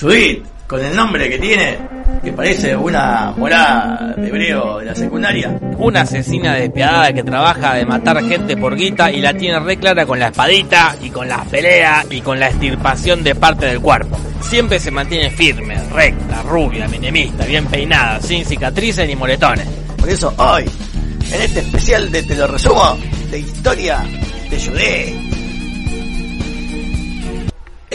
Judith, con el nombre que tiene, que parece una morada de hebreo de la secundaria. Una asesina despiadada que trabaja de matar gente por guita y la tiene re clara con la espadita y con las peleas y con la extirpación de parte del cuerpo. Siempre se mantiene firme, recta, rubia, minimista, bien peinada, sin cicatrices ni moretones. Por eso hoy, en este especial de Te lo resumo, de historia de Judith.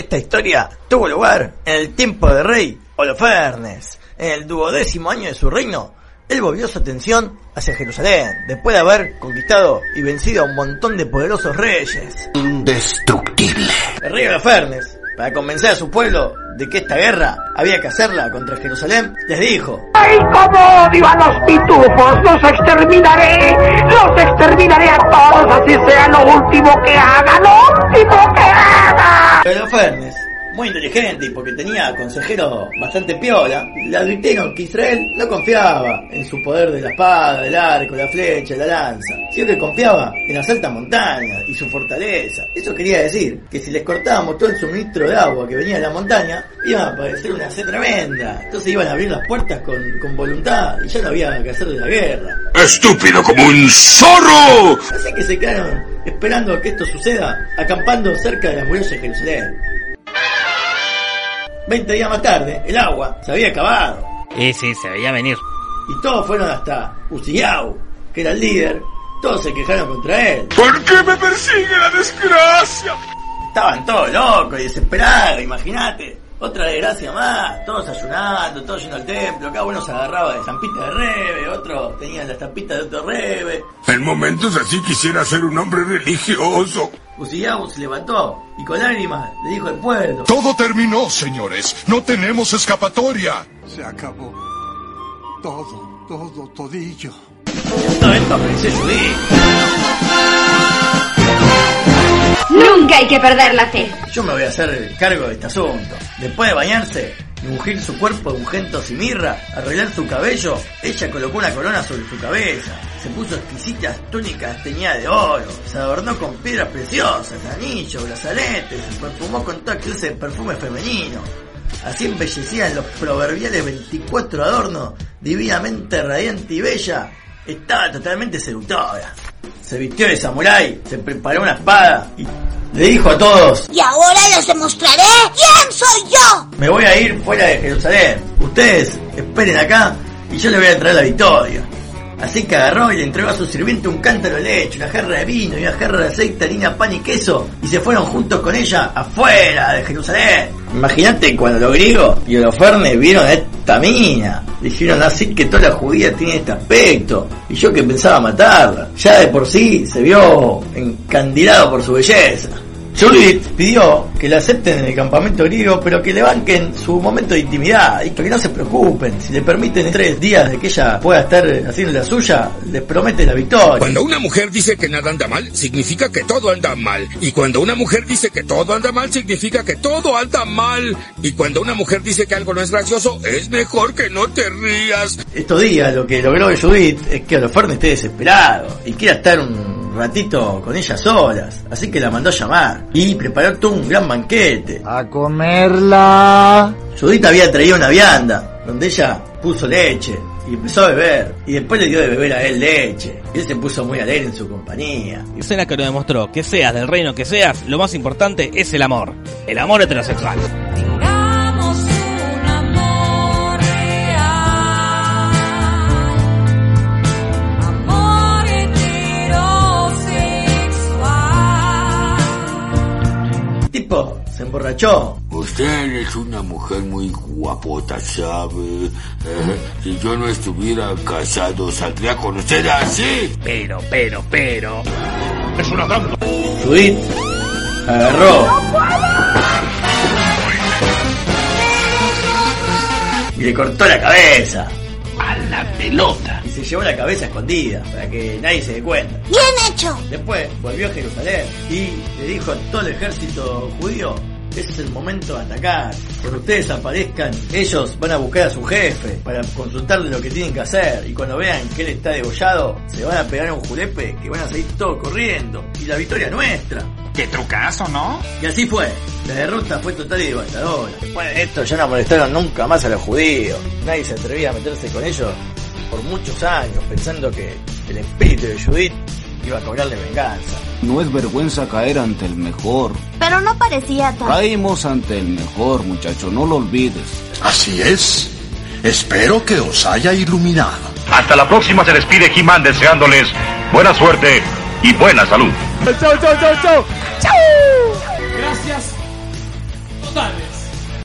Esta historia tuvo lugar en el tiempo del rey Holofernes. En el duodécimo año de su reino, él volvió su atención hacia Jerusalén, después de haber conquistado y vencido a un montón de poderosos reyes. Indestructible. El rey Holofernes, para convencer a su pueblo de que esta guerra había que hacerla contra Jerusalén, les dijo, ¡Ay, cómo odio a los pitufos! ¡Los exterminaré! ¡Los exterminaré a todos! Así sea lo último que haga, lo último que haga. Pero Holofernes, muy inteligente y porque tenía consejeros bastante piola, le advirtieron que Israel no confiaba en su poder de la espada, el arco, la flecha, la lanza, sino que confiaba en las altas montañas y su fortaleza. Eso quería decir que si les cortábamos todo el suministro de agua que venía de la montaña, iba a aparecer una sed tremenda. Entonces iban a abrir las puertas con, con voluntad y ya no había que hacer de la guerra. Estúpido como un zorro. Así que se quedaron esperando que esto suceda, acampando cerca de las murallas de Jerusalén. Veinte días más tarde, el agua se había acabado Y sí, se veía venir. y todos fueron hasta Uziau, que era el líder. Todos se quejaron contra él. ¿Por qué me persigue la desgracia? Estaban todos locos y desesperados, imagínate. Otra desgracia más, todos ayunando, todos yendo al templo, cada uno se agarraba de estampita de rebe, otro tenía la estampita de otro rebe. En momentos así quisiera ser un hombre religioso. Uziau se levantó y con lágrimas le dijo al pueblo, Todo terminó, señores. No tenemos escapatoria. Se acabó. Todo, todo, todillo. en todo esto apareció Judith. Nunca hay que perder la fe. Yo me voy a hacer cargo de este asunto. Después de bañarse y ungir su cuerpo de ungentos y mirra, arreglar su cabello, ella colocó una corona sobre su cabeza. Se puso exquisitas túnicas teñidas de oro, se adornó con piedras preciosas, anillos, brazaletes, se perfumó con toda clase de perfume femenino. Así embellecida en los proverbiales 24 adornos, divinamente radiante y bella, estaba totalmente seductora. Se vistió de samurái, se preparó una espada y le dijo a todos, Y ahora les demostraré quién soy yo. me voy a ir fuera de Jerusalén. Ustedes esperen acá y yo les voy a traer la victoria. Así que agarró y le entregó a su sirviente un cántaro de leche, una jarra de vino y una jarra de aceite, harina, pan y queso y se fueron juntos con ella afuera de Jerusalén. Imagínate cuando los griegos y Holofernes vieron a esta mina. Dijeron así que toda la judía tiene este aspecto. Y yo que pensaba matarla. Ya de por sí se vio encandilado por su belleza. Judith pidió que la acepten en el campamento griego, pero que le banquen su momento de intimidad y que no se preocupen. Si le permiten tres días de que ella pueda estar haciendo la suya, les promete la victoria. Cuando una mujer dice que nada anda mal, significa que todo anda mal. Y cuando una mujer dice que todo anda mal, significa que todo anda mal. Y cuando una mujer dice que algo no es gracioso, es mejor que no te rías. Estos días lo que logró Judith es que Holofernes esté desesperado y quiera estar un ratito con ella solas. Así que la mandó a llamar y preparó todo un gran banquete. A comerla. Judith había traído una vianda donde ella puso leche y empezó a beber. Y después le dio de beber a él leche. Y él se puso muy alegre en su compañía. Escena que nos demostró que seas del reino que seas, lo más importante es el amor. El amor heterosexual. Emborrachó. Usted es una mujer muy guapota, ¿sabe? Eh, si yo no estuviera casado, saldría con usted así. Pero, pero, pero. Judith agarró y le cortó la cabeza. A la pelota. Y se llevó la cabeza escondida para que nadie se dé cuenta. Bien hecho. Después volvió a Jerusalén y le dijo a todo el ejército judío, ese es el momento de atacar. Cuando ustedes aparezcan, ellos van a buscar a su jefe para consultarle lo que tienen que hacer. Y cuando vean que él está degollado, se van a pegar a un julepe que van a salir todos corriendo. Y la victoria es nuestra. Qué trucazo, ¿no? Y así fue. La derrota fue total y devastadora. Después de esto ya no molestaron nunca más a los judíos. Nadie se atrevía a meterse con ellos por muchos años, pensando que el espíritu de Judith iba a cobrarle venganza. No es vergüenza caer ante el mejor. Pero no parecía tan... Caímos ante el mejor, muchacho, no lo olvides. Así es. Espero que os haya iluminado. Hasta la próxima se despide He-Man deseándoles buena suerte y buena salud. Chau, chau, chau, chau. Chau. Gracias. Totales.